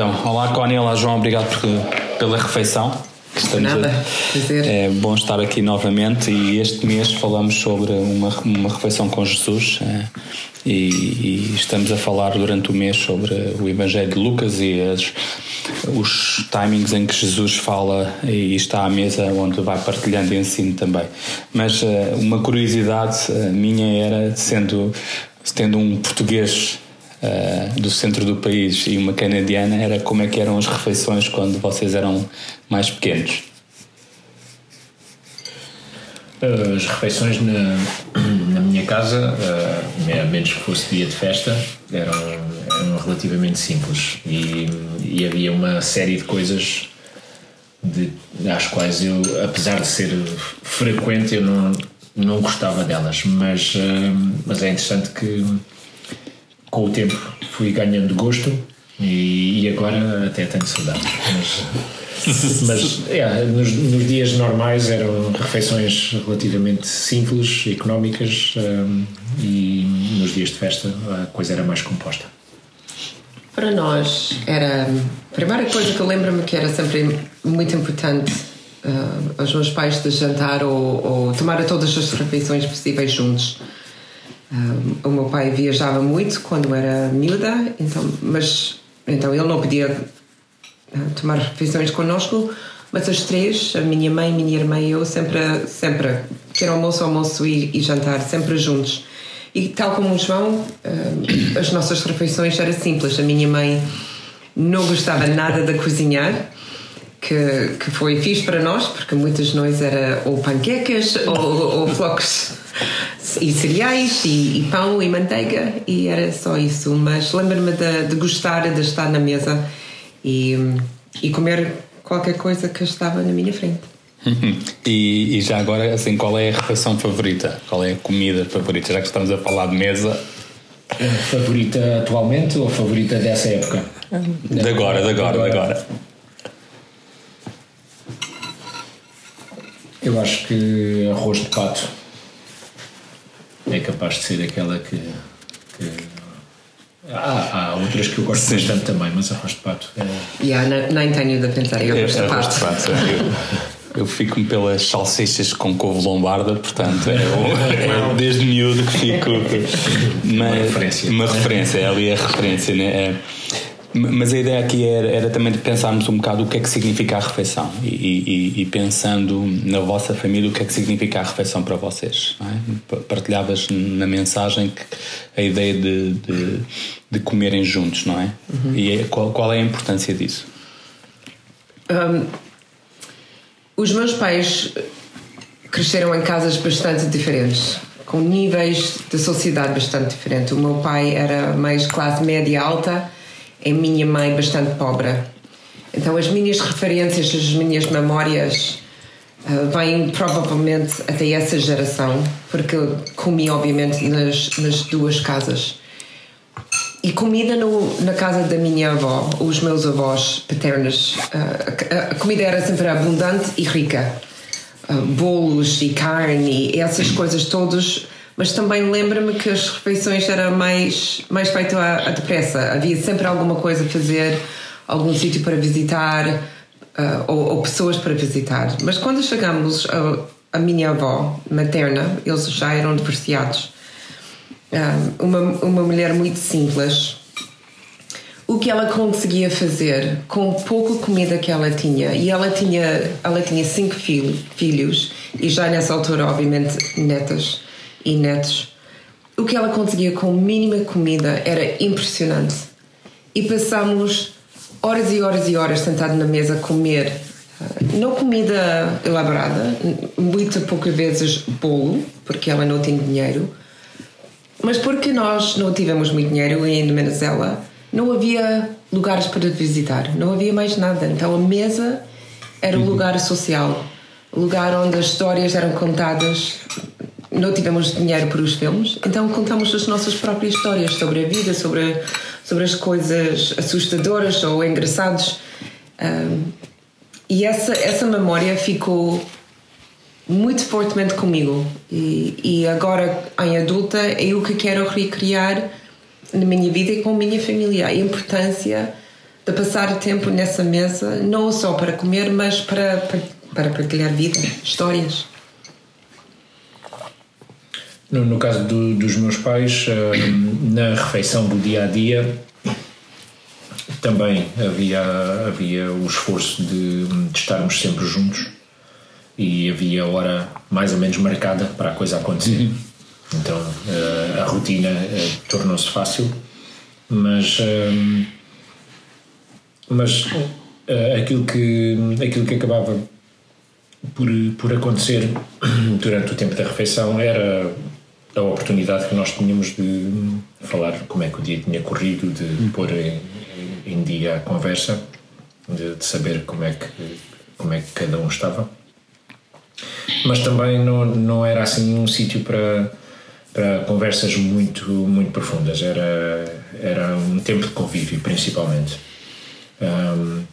Então, olá Connie, olá João, obrigado por, pela refeição. Estamos Nada, a, prazer. É bom estar aqui novamente e este mês falamos sobre uma, uma refeição com Jesus é, e, e, estamos a falar durante o mês sobre o Evangelho de Lucas e as, os timings em que Jesus fala e está à mesa onde vai partilhando ensino também. Mas uh, uma curiosidade uh, minha era, sendo tendo um português uh, do centro do país e uma canadiana, era como é que eram as refeições quando vocês eram mais pequenos? As refeições na, na minha casa, uh, a menos que fosse dia de festa, eram, eram relativamente simples e, e havia uma série de coisas de, às quais eu, apesar de ser frequente, eu não, não gostava delas, mas, mas é interessante que com o tempo fui ganhando gosto e, e agora até tenho saudades. Mas, mas é, nos, nos, dias normais eram refeições relativamente simples, económicas um, e nos dias de festa a coisa era mais composta. Para nós era a primeira coisa que eu lembro-me que era sempre muito importante uh, os meus pais de jantar ou, ou tomar todas as refeições possíveis juntos um, o meu pai viajava muito quando era miúda, então, mas então ele não podia uh, tomar refeições connosco, mas as três, a minha mãe, minha irmã e eu, sempre, sempre, ter almoço, almoço e, e jantar, sempre juntos. E tal como o João, uh, as nossas refeições eram simples. A minha mãe não gostava nada de cozinhar, que, que foi fixe para nós, porque muitas de nós era ou panquecas ou, ou flocos e cereais e, e, pão e manteiga e era só isso. Mas lembro-me de, de, gostar de estar na mesa e, e comer qualquer coisa que estava na minha frente. e, e, já agora, assim, qual é a refeição favorita? Qual é a comida favorita? Já que estamos a falar de mesa. Favorita atualmente ou favorita dessa época? De agora, de agora, de agora. Eu acho que arroz de pato é capaz de ser aquela que. que... Há, há, outras que eu gosto Sim. bastante também, mas arroz de pato é. Yeah, nem tenho de pensar em arroz de pato. de pato eu, eu fico pelas salsichas com couve lombarda, portanto é, é desde miúdo que fico. uma referência. Uma referência, é ali a referência, né? É, mas a ideia aqui era, era, também de pensarmos um bocado o que é que significa a refeição e, e, e pensando na vossa família o que é que significa a refeição para vocês. É? Partilhavas na mensagem a ideia de, de, de comerem juntos, não é? Uhum. E é, qual, qual, é a importância disso? Um, os meus pais cresceram em casas bastante diferentes, com níveis de sociedade bastante diferentes. O meu pai era mais classe média alta é minha mãe bastante pobre. Então as minhas referências, as minhas memórias uh, vêm provavelmente até essa geração, porque eu comi obviamente nas, nas duas casas. E comida no, na casa da minha avó, os meus avós paternos, uh, a, comida era sempre abundante e rica. Uh, bolos e carne essas coisas todas mas também lembra-me que as refeições eram mais, mais feito à, à, depressa. Havia sempre alguma coisa a fazer, algum sítio para visitar uh, ou, ou, pessoas para visitar. Mas quando chegamos a minha avó materna, eles já eram divorciados. Uh, uma, uma mulher muito simples. O que ela conseguia fazer com pouca comida que ela tinha, e ela tinha, ela tinha cinco filho, filhos, e já nessa altura, obviamente, netas e netos, o que ela conseguia com mínima comida era impressionante. E passámos horas e horas e horas sentados na mesa a comer. Ah, não comida elaborada, muitas poucas vezes bolo, porque ela não tinha dinheiro, mas porque nós não tivemos muito dinheiro e ainda menos ela, não havia lugares para visitar, não havia mais nada. Então a mesa era o uhum. lugar social, o lugar onde as histórias eram contadas não tivemos dinheiro para os filmes, então contamos as nossas próprias histórias sobre a vida, sobre, sobre as coisas assustadoras ou engraçadas. Um, e essa, essa memória ficou muito fortemente comigo. E, e agora, em adulta, é o que quero recriar na minha vida e com a minha família. A importância de passar tempo nessa mesa, não só para comer, mas para, para, para partilhar vida, histórias. No, no caso do, dos meus pais, na refeição do dia a dia, também havia, havia o esforço de, de, estarmos sempre juntos e havia hora mais ou menos marcada para a coisa acontecer. Uhum. Então uh, a rotina uh, tornou-se fácil, mas, mas aquilo, que, aquilo que acabava por, por acontecer durante o tempo da refeição era a oportunidade que nós tínhamos de falar como é que o dia tinha corrido, de uhum. pôr em, em dia a conversa, de, de, saber como é, que, como é que cada um estava. Mas também não, não era assim um sítio para, para conversas muito, muito profundas, era, era um tempo de convívio, principalmente. Um,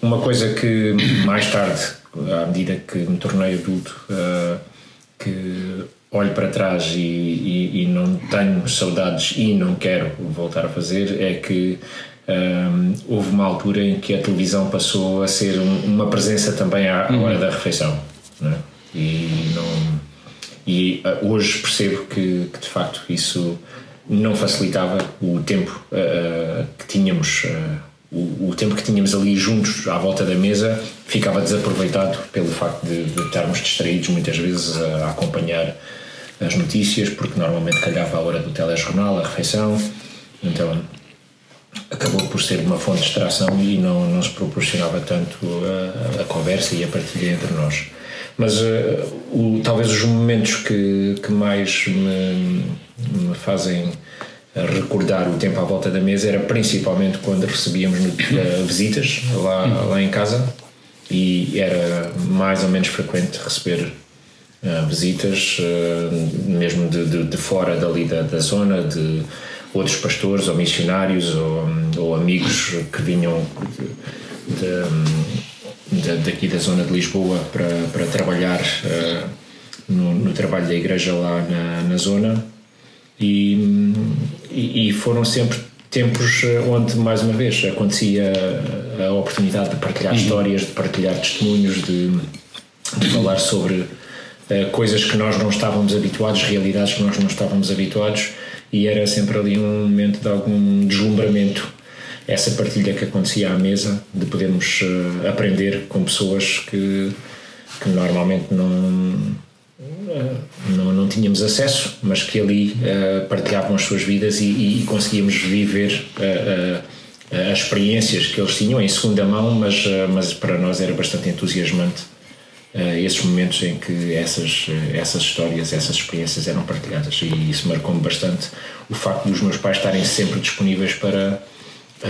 uma coisa que mais tarde, à medida que me tornei adulto, uh, que olho para trás e, e, e, não tenho saudades e não quero voltar a fazer é que um, houve uma altura em que a televisão passou a ser um, uma presença também à, uhum. hora da refeição né? e não e uh, hoje percebo que, que, de facto isso não facilitava o tempo uh, que tínhamos uh, o, o, tempo que tínhamos ali juntos à volta da mesa ficava desaproveitado pelo facto de, de estarmos distraídos muitas vezes a, a acompanhar as notícias, porque normalmente calhava a hora do telejornal, a refeição, então acabou por ser uma fonte de distração e não, não se proporcionava tanto a, a conversa e a partilha entre nós. Mas uh, o, talvez os momentos que, que mais me, me fazem recordar o tempo à volta da mesa era principalmente quando recebíamos uh, visitas lá, lá em casa e era mais ou menos frequente receber uh, visitas, uh, mesmo de, de, de, fora dali da, da, zona, de outros pastores ou missionários ou, ou amigos que vinham de, daqui da zona de Lisboa para, para trabalhar uh, no, no, trabalho da igreja lá na, na zona e, e, foram sempre tempos onde mais uma vez acontecia a oportunidade de partilhar uhum. histórias, de partilhar testemunhos, de, de falar sobre eh, coisas que nós não estávamos habituados, realidades que nós não estávamos habituados, e era sempre ali um momento de algum deslumbramento. Essa partilha que acontecia à mesa, de podermos uh, aprender com pessoas que, que normalmente não, uh, não, não tínhamos acesso, mas que ali uh, partilhavam as suas vidas e, e conseguíamos viver as experiências que eles tinham em segunda mão, mas, mas para nós era bastante entusiasmante uh, esses momentos em que essas, eh, essas histórias, essas experiências eram partilhadas. E isso marcou-me bastante o facto dos meus pais estarem sempre disponíveis para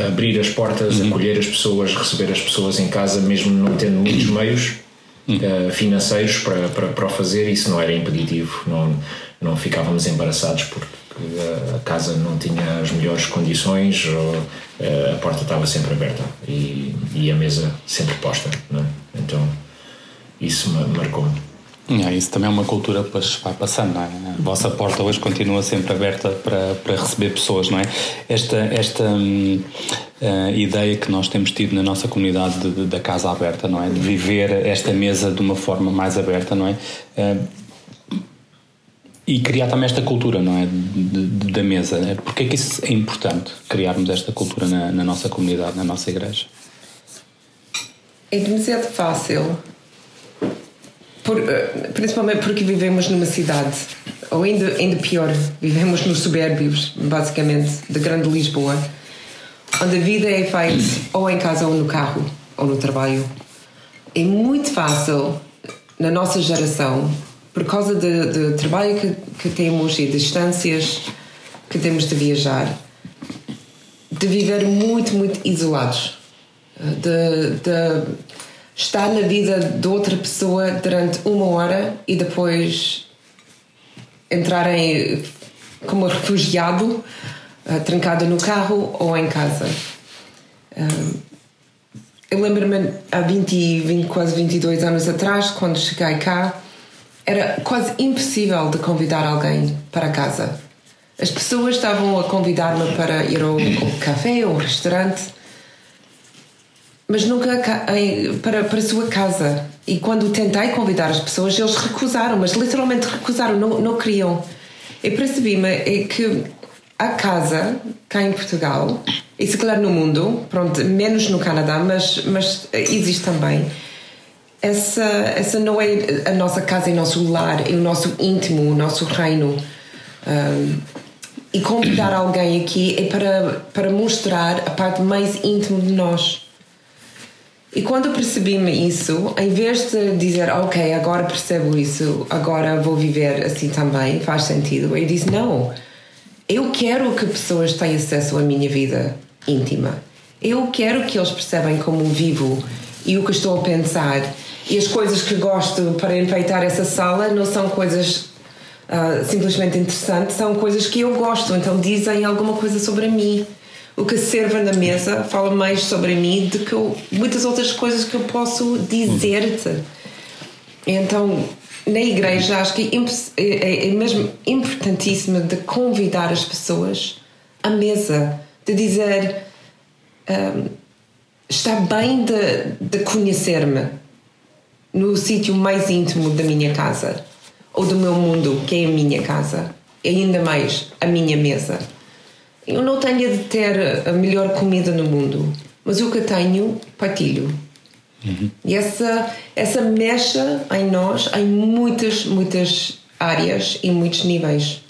abrir as portas, uhum. acolher as pessoas, receber as pessoas em casa, mesmo não tendo muitos meios uh, financeiros para, para, para o fazer. Isso não era impeditivo, não, não ficávamos embaraçados porque a casa não tinha as melhores condições, ou, a porta estava sempre aberta e, e a mesa sempre posta. É? Então isso me marcou-me. É, isso também é uma cultura que vai passando, não é? A vossa porta hoje continua sempre aberta para, para receber pessoas, não é? Esta, esta uh, ideia que nós temos tido na nossa comunidade de, de, da casa aberta, não é? De viver esta mesa de uma forma mais aberta, não é? Uh, e criar também esta cultura, não é? De, de, da mesa. Porquê é que isso é importante, criarmos esta cultura na, na nossa comunidade, na nossa igreja? É demasiado fácil por, eh, principalmente porque vivemos numa cidade, ou ainda, ainda pior, vivemos nos subérbios, basicamente, de Grande Lisboa, onde a vida é feita ou em casa ou no carro ou no trabalho. É muito fácil, na nossa geração, por causa do trabalho que, que temos e distâncias que temos de viajar, de viver muito, muito isolados. De, de estar na vida de outra pessoa durante uma hora e depois entrar em, como refugiado, uh, trancado no carro ou em casa. Uh, eu lembro-me há 20, 20, quase 22 anos atrás, quando cheguei cá, era quase impossível de convidar alguém para casa. As pessoas estavam a convidar-me para ir ao, ao café ou restaurante mas nunca para, para a sua casa. E quando tentei convidar as pessoas, eles recusaram, mas literalmente recusaram, não, não queriam. E percebi-me é que a casa, cá em Portugal, e se calhar no mundo, pronto, menos no Canadá, mas, mas existe também. Essa, essa não é a nossa casa, é o nosso lar, é o nosso íntimo, o nosso reino. Um, e convidar alguém aqui é para, para mostrar a parte mais íntima de nós. E quando percebi-me isso, em vez de dizer, ok, agora percebo isso, agora vou viver assim também, faz sentido, eu disse, não, eu quero que pessoas tenham acesso à minha vida íntima. Eu quero que eles percebam como vivo e o que estou a pensar. E as coisas que gosto para enfeitar essa sala não são coisas uh, simplesmente interessantes, são coisas que eu gosto, então dizem alguma coisa sobre mim o que serve na mesa fala mais sobre mim do que muitas outras coisas que eu posso dizer-te. Então, na igreja, acho que é, é, é mesmo importantíssimo de convidar as pessoas à mesa, de dizer um, está bem de, de conhecer-me no sítio mais íntimo da minha casa ou do meu mundo, que é a minha casa, e ainda mais a minha mesa. Eu não tenho de ter a melhor comida no mundo, mas o que tenho, partilho. Uhum. E essa, essa mecha em nós, em muitas, muitas áreas e muitos níveis.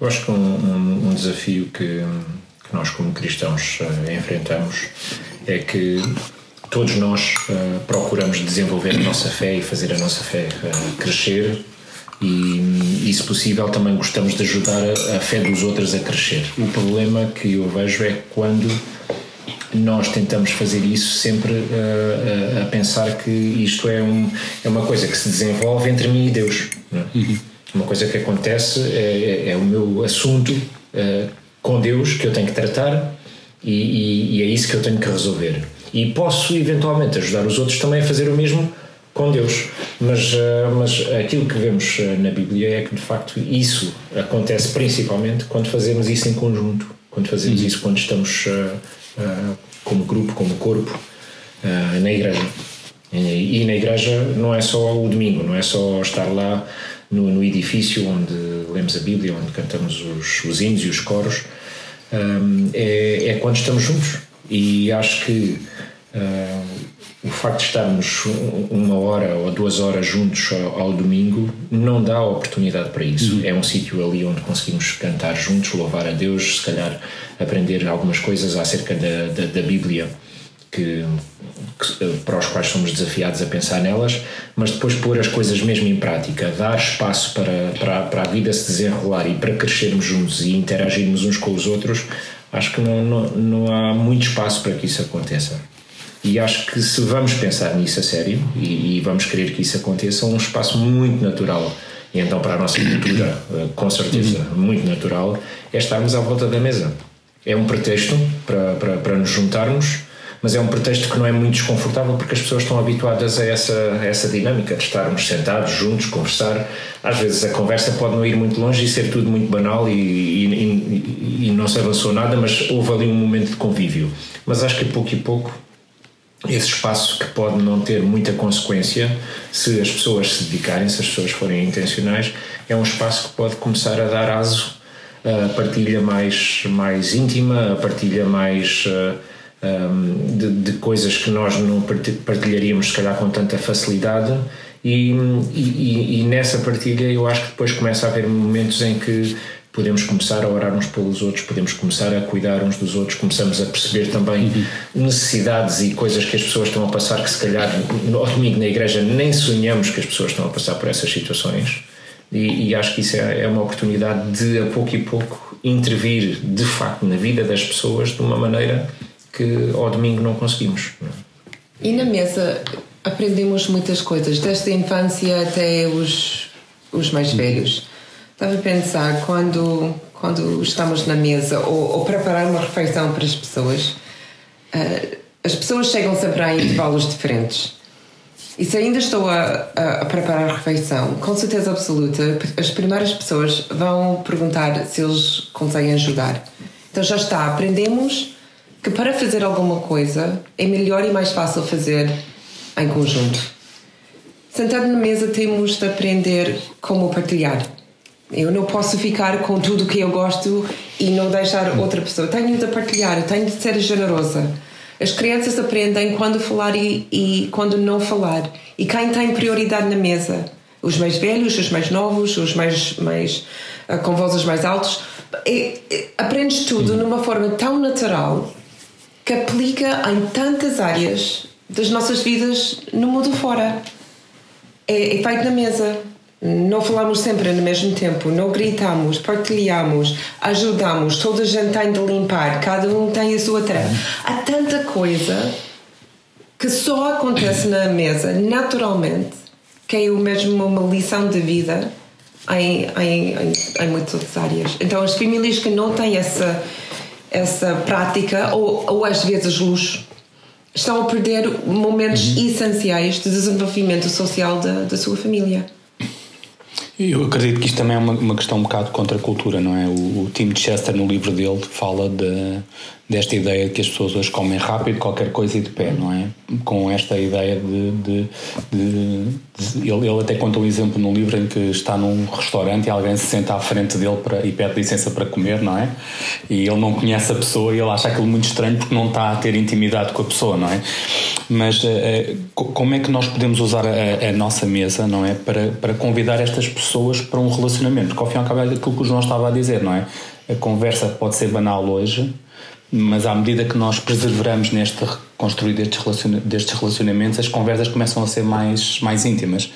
Eu acho que um, um, um desafio que, que, nós, como cristãos, uh, enfrentamos é que todos nós uh, procuramos desenvolver a nossa fé e fazer a nossa fé uh, crescer e, e, se possível, também gostamos de ajudar a, a fé dos outros a crescer. O problema que eu vejo é quando nós tentamos fazer isso sempre uh, a, a, pensar que isto é, um, é uma coisa que se desenvolve entre mim e Deus. É? Uhum. Uma coisa que acontece é, é, é o meu assunto uh, com Deus que eu tenho que tratar e, e, e, é isso que eu tenho que resolver. E posso eventualmente ajudar os outros também a fazer o mesmo com Deus. Mas, eh, mas aquilo que vemos eh, na Bíblia é que de facto isso acontece principalmente quando fazemos isso em conjunto, quando fazemos uhum. isso quando estamos uh, como grupo, como corpo, uh, na igreja. E, na igreja não é só o domingo, não é só estar lá no, no edifício onde lemos a Bíblia, onde cantamos os, os hinos e os coros, um, é, é quando estamos juntos. E acho que uh, o facto de estarmos uma hora ou duas horas juntos ao, domingo não dá oportunidade para isso. Uhum. É um sítio ali onde conseguimos cantar juntos, louvar a Deus, se calhar aprender algumas coisas acerca da, da, da Bíblia. Que, que, para os quais somos desafiados a pensar nelas, mas depois pôr as coisas mesmo em prática, dar espaço para, para, para a vida se desenrolar e para crescermos juntos e interagirmos uns com os outros, acho que não, não, não há muito espaço para que isso aconteça. E acho que se vamos pensar nisso a sério e, e vamos querer que isso aconteça, é um espaço muito natural. E então, para a nossa cultura, eh, com certeza, uhum. muito natural, é estarmos à volta da mesa. É um pretexto para, para, para nos juntarmos, mas é um pretexto que não é muito desconfortável porque as pessoas estão habituadas a essa, a essa dinâmica de estarmos sentados juntos, conversar. Às vezes a conversa pode não ir muito longe e ser tudo muito banal e, e, e, e não se avançou nada, mas houve ali um momento de convívio. Mas acho que pouco e pouco esse espaço que pode não ter muita consequência se as pessoas se dedicarem, se as pessoas forem intencionais, é um espaço que pode começar a dar aso a partilha mais, mais íntima, a partilha mais uh, um, de, de, coisas que nós não partilharíamos se calhar com tanta facilidade. E, e, e nessa partilha eu acho que depois começa a haver momentos em que podemos começar a orar uns pelos outros, podemos começar a cuidar uns dos outros, começamos a perceber também uhum. necessidades e coisas que as pessoas estão a passar que se calhar ao domingo na igreja nem sonhamos que as pessoas estão a passar por essas situações e, e acho que isso é, é, uma oportunidade de a pouco e pouco intervir de facto na vida das pessoas de uma maneira que ao domingo não conseguimos. E na mesa aprendemos muitas coisas, desde a infância até os, os mais velhos Estava a pensar, quando, quando estamos na mesa ou, ou preparar uma refeição para as pessoas, uh, as pessoas chegam sempre a intervalos diferentes. E se ainda estou a, a, a, preparar a refeição, com certeza absoluta, as primeiras pessoas vão perguntar se eles conseguem ajudar. Então já está, aprendemos que para fazer alguma coisa é melhor e mais fácil fazer em conjunto. Sentado na mesa temos de aprender como partilhar. Eu não posso ficar com tudo que eu gosto e não deixar outra pessoa. Tenho de partilhar, tenho de ser generosa. As crianças aprendem quando falar e, e quando não falar. E quem tem prioridade na mesa? Os mais velhos, os mais novos, os mais, mais uh, com vozes mais altos. Aprendes tudo numa forma tão natural que aplica em tantas áreas das nossas vidas no mundo fora. É, é feito na mesa. Não falamos sempre no mesmo tempo, não gritamos, partilhamos, ajudamos, toda a gente tem de limpar, cada um tem a sua tarefa. Há tanta coisa que só acontece na mesa naturalmente, que é o mesmo uma lição de vida em, em, em, em muitas outras áreas. Então, as famílias que não têm essa, essa prática, ou, ou às vezes luxo, estão a perder momentos uhum. essenciais de desenvolvimento social da, da sua família. Eu acredito que isto também é uma, uma questão um bocado contra a cultura, não é? O, o Tim Chester, no livro dele, fala de, desta ideia de que as pessoas hoje comem rápido qualquer coisa e de pé, não é? Com esta ideia de. de, de, de ele, ele, até conta um exemplo no livro em que está num restaurante e alguém se senta à frente dele para, e pede licença para comer, não é? E ele não conhece a pessoa e ele acha aquilo muito estranho porque não está a ter intimidade com a pessoa, não é? Mas uh, como é que nós podemos usar a, a, nossa mesa, não é? Para, para convidar estas pessoas para um relacionamento? Porque ao fim e ao cabo é aquilo que o João estava a dizer, não é? A conversa pode ser banal hoje, mas à medida que nós perseveramos neste construir destes relacionamentos, as conversas começam a ser mais, mais íntimas.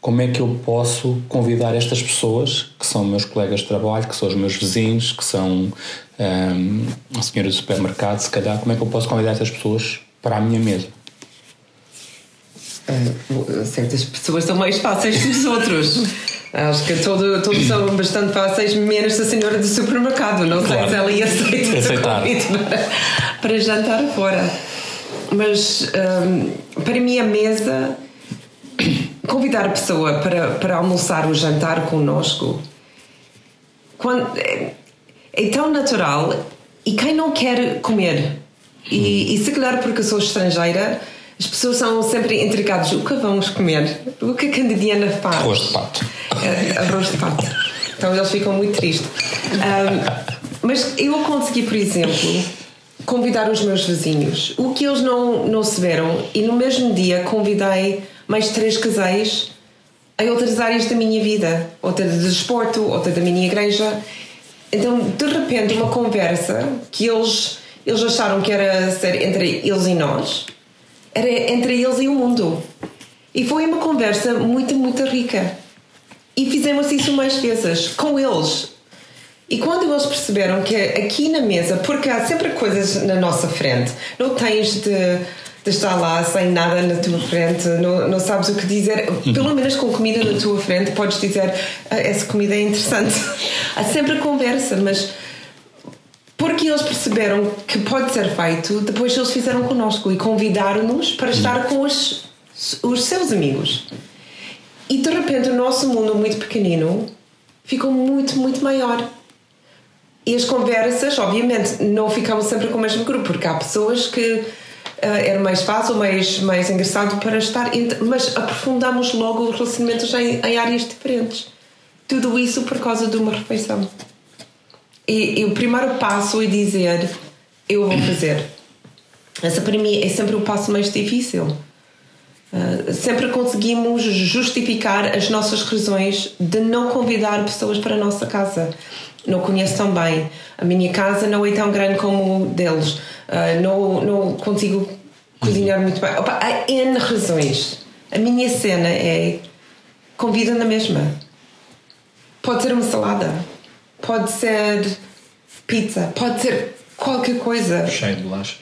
Como é que eu posso convidar estas pessoas, que são meus colegas de trabalho, que são os meus vizinhos, que são um, a senhora do supermercado, se calhar, como é que eu posso convidar estas pessoas para a minha mesa? Uh, certas pessoas são mais fáceis que os outros. Acho que todo, todos são bastante fáceis, menos a senhora do supermercado. Não claro. sei se ela ia aceitar para, para jantar fora. Mas um, para mim, a mesa, convidar a pessoa para, para almoçar ou jantar connosco quando, é, é tão natural. E quem não quer comer? E, e se calhar porque eu sou estrangeira as pessoas são sempre intrigadas. O que vamos comer? O que a Candidiana faz? Arroz de pato. É, arroz de pato. Então eles ficam muito tristes. Um, mas eu consegui, por exemplo, convidar os meus vizinhos. O que eles não, não se viram. E no mesmo dia convidei mais três casais em outras áreas da minha vida. Outra de desporto, outra da minha igreja. Então, de repente, uma conversa que eles, eles acharam que era ser entre eles e nós era entre eles e o mundo. E foi uma conversa muito, muito rica. E fizemos isso mais vezes com eles. E quando eles perceberam que aqui na mesa, porque há sempre coisas na nossa frente, não tens de, de estar lá sem nada na tua frente, não, não sabes o que dizer, pelo menos com comida na tua frente, podes dizer ah, essa comida é interessante. há sempre conversa, mas porque eles perceberam que pode ser feito, depois eles fizeram connosco e convidaram-nos para estar com os, os seus amigos. E de repente o nosso mundo muito pequenino ficou muito, muito maior. E as conversas, obviamente, não ficavam sempre com o mesmo grupo, porque há pessoas que uh, era mais fácil, mais, mais engraçado para estar, mas aprofundamos logo os relacionamentos em, em áreas diferentes. Tudo isso por causa de uma refeição. E, e, o primeiro passo é dizer eu vou fazer. Essa para mim é sempre o passo mais difícil. Uh, sempre conseguimos justificar as nossas razões de não convidar pessoas para a nossa casa. Não conheço tão bem. A minha casa não é tão grande como deles. Uh, não, não consigo cozinhar muito bem. Opa, há N razões. A minha cena é convida na mesma. Pode ser uma salada pode ser pizza, pode ser qualquer coisa. Cheio de bolachas.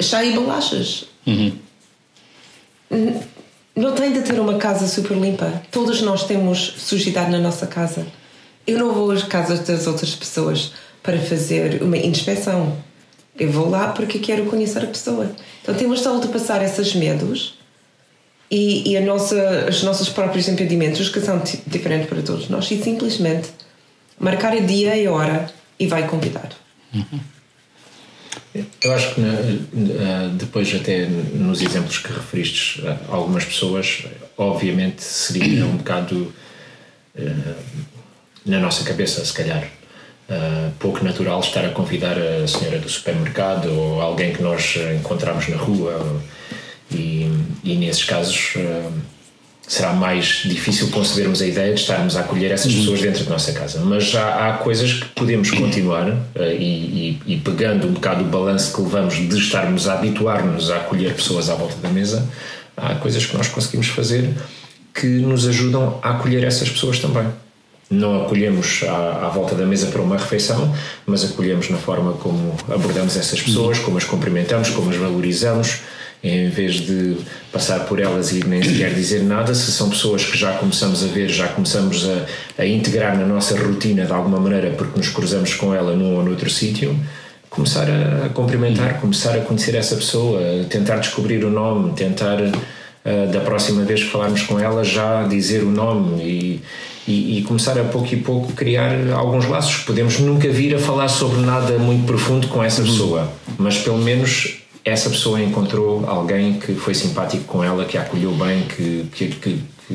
Cheio de bolachas. Uhum. Não tem de ter uma casa super limpa. Todos nós temos sujidade na nossa casa. Eu não vou às casas das outras pessoas para fazer uma inspeção. Eu vou lá porque quero conhecer a pessoa. Então temos de ultrapassar esses medos e, e a nossa, os nossos próprios impedimentos que são diferentes para todos nós e simplesmente marcar a dia e a hora e vai convidar. Uhum. Eu acho que depois, até nos exemplos que referiste, algumas pessoas, obviamente, seria um bocado na nossa cabeça, se calhar. pouco natural estar a convidar a senhora do supermercado ou alguém que nós encontramos na rua, e, e nesses casos será mais difícil concebermos a ideia de estarmos a acolher essas uhum. pessoas dentro da nossa casa. Mas já há coisas que podemos continuar uh, e, e, e, pegando um bocado o balanço que levamos de estarmos a habituar-nos a acolher pessoas à volta da mesa, há coisas que nós conseguimos fazer que nos ajudam a acolher essas pessoas também. Não acolhemos à, à volta da mesa para uma refeição, mas acolhemos na forma como abordamos essas pessoas, como as cumprimentamos, como as valorizamos em vez de passar por elas e nem sequer dizer nada, se são pessoas que já começamos a ver, já começamos a, a integrar na nossa rotina de alguma maneira porque nos cruzamos com ela num ou noutro sítio, começar a, a cumprimentar, começar a conhecer essa pessoa, tentar descobrir o nome, tentar uh, da próxima vez que falarmos com ela já dizer o nome e, e, e, começar a pouco e pouco criar alguns laços. Podemos nunca vir a falar sobre nada muito profundo com essa pessoa, mas pelo menos essa pessoa encontrou alguém que foi simpático com ela, que a acolheu bem, que, que, que, que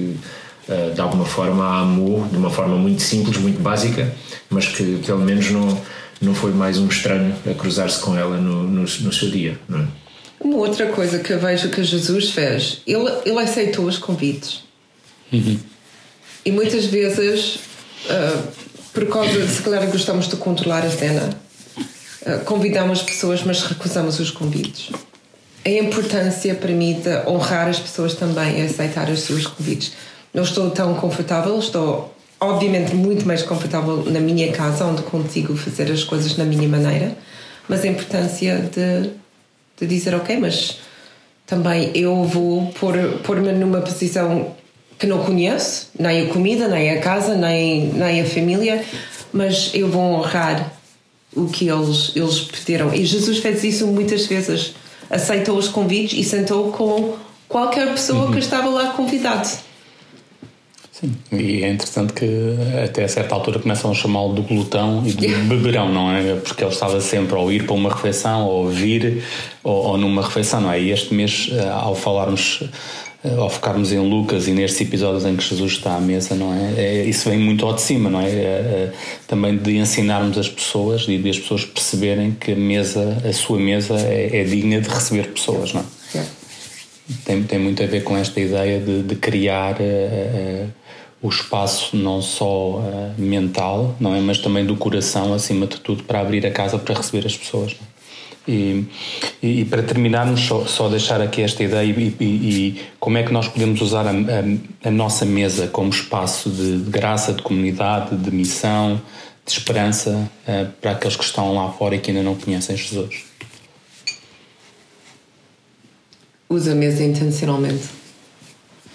uh, de alguma forma a amou, de uma forma muito simples, muito básica, mas que pelo menos não, não foi mais um estranho a cruzar-se com ela no, no, no seu dia. É? Uma outra coisa que eu vejo que Jesus fez, ele, ele aceitou os convites. Uhum. E muitas vezes, uh, por causa de se calhar gostamos de controlar a cena, convidamos pessoas, mas recusamos os convites. A importância de honrar as pessoas também é aceitar os seus convites. Não estou tão confortável, estou obviamente muito mais confortável na minha casa, onde consigo fazer as coisas na minha maneira, mas a importância de, de dizer, ok, mas também eu vou pôr-me pôr numa posição que não conheço, nem a comida, nem a casa, nem, nem a família, mas eu vou honrar o que eles, eles pediram. E Jesus fez isso muitas vezes. Aceitou os convites e sentou com qualquer pessoa uhum. que estava lá convidado. Sim, e é interessante que até a certa altura começam a chamá-lo de glutão e de beberão, não é? Porque ele estava sempre a ir para uma refeição, ou vir, ou, ou numa refeição, não é? E este mês, eh, ao falarmos ao focarmos em Lucas e nestes episódios em que Jesus está à mesa, não é? é isso vem muito ao de cima, não é? é, é também de ensinarmos as pessoas e de as pessoas perceberem que a mesa, a sua mesa, é, é digna de receber pessoas, não é? Tem, tem muito a ver com esta ideia de, de criar uh, uh, o espaço não só uh, mental, não é? Mas também do coração, acima de tudo, para abrir a casa para receber as pessoas. Não é? E, e, para terminarmos, só, só, deixar aqui esta ideia e, e, como é que nós podemos usar a, a, a nossa mesa como espaço de, de, graça, de comunidade, de missão, de esperança uh, para aqueles que estão lá fora e que ainda não conhecem Jesus. Usa a mesa intencionalmente.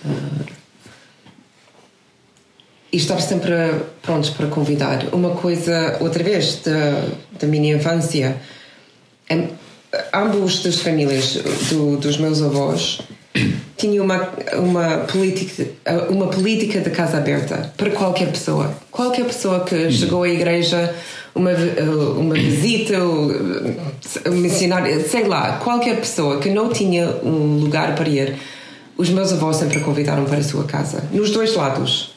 Uh, e estar sempre prontos para convidar. Uma coisa, outra vez, da, da minha infância ambos das famílias do, dos meus avós tinham uma, uma, política, uma política de casa aberta para qualquer pessoa. Qualquer pessoa que uhum. chegou à igreja, uma, uma visita, um missionário, sei lá, qualquer pessoa que não tinha um lugar para ir, os meus avós sempre convidaram para a sua casa, nos dois lados.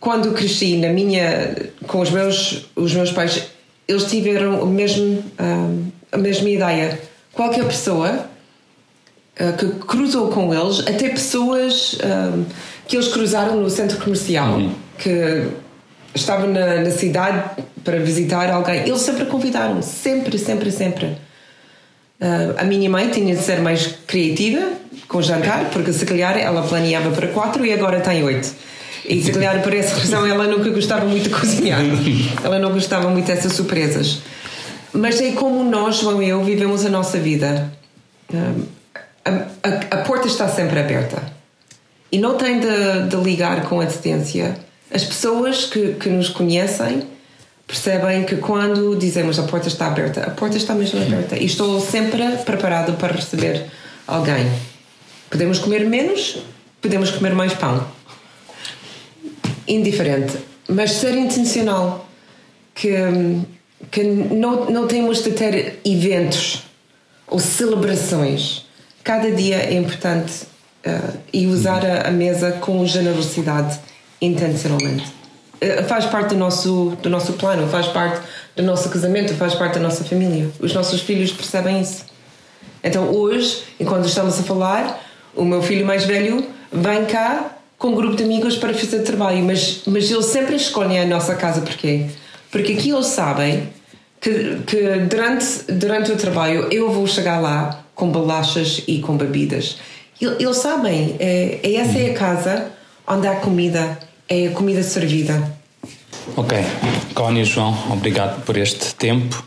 Quando cresci na minha, com os meus, os meus pais, eles tiveram o mesmo, um, a mesma ideia. Qualquer pessoa uh, que cruzou com eles, até pessoas um, que eles cruzaram no centro comercial, uhum. que estavam na, na, cidade para visitar alguém, eles sempre convidaram, sempre, sempre, sempre. Uh, a minha mãe tinha de ser mais criativa com o jantar, porque se calhar ela planeava para quatro e agora tem oito. E se calhar por essa razão ela nunca gostava muito de cozinhar. Ela não gostava muito dessas surpresas. Mas é como nós, João e eu, vivemos a nossa vida. A, a, a porta está sempre aberta. E não tem de, de ligar com antecedência. As pessoas que, que nos conhecem percebem que quando dizemos a porta está aberta, a porta está mesmo aberta. E estou sempre preparado para receber alguém. Podemos comer menos, podemos comer mais pão indiferente, mas ser intencional. Que que não, não temos de ter eventos ou celebrações. Cada dia é importante uh, e usar a, a, mesa com generosidade intencionalmente. Uh, faz parte do nosso, do nosso plano, faz parte do nosso casamento, faz parte da nossa família. Os nossos filhos percebem isso. Então hoje, enquanto estamos a falar, o meu filho mais velho vem cá com um grupo de amigos para fazer trabalho, mas, mas eles sempre escolhem a nossa casa. Porquê? Porque aqui eles sabem que, que durante, durante o trabalho eu vou chegar lá com bolachas e com bebidas. Eles sabem, é, é essa é a casa onde há comida, é a comida servida. Ok, Connie e João, obrigado por este tempo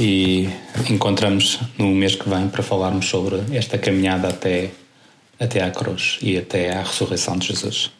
e encontramos no mês que vem para falarmos sobre esta caminhada até, até à cruz e até à ressurreição de Jesus.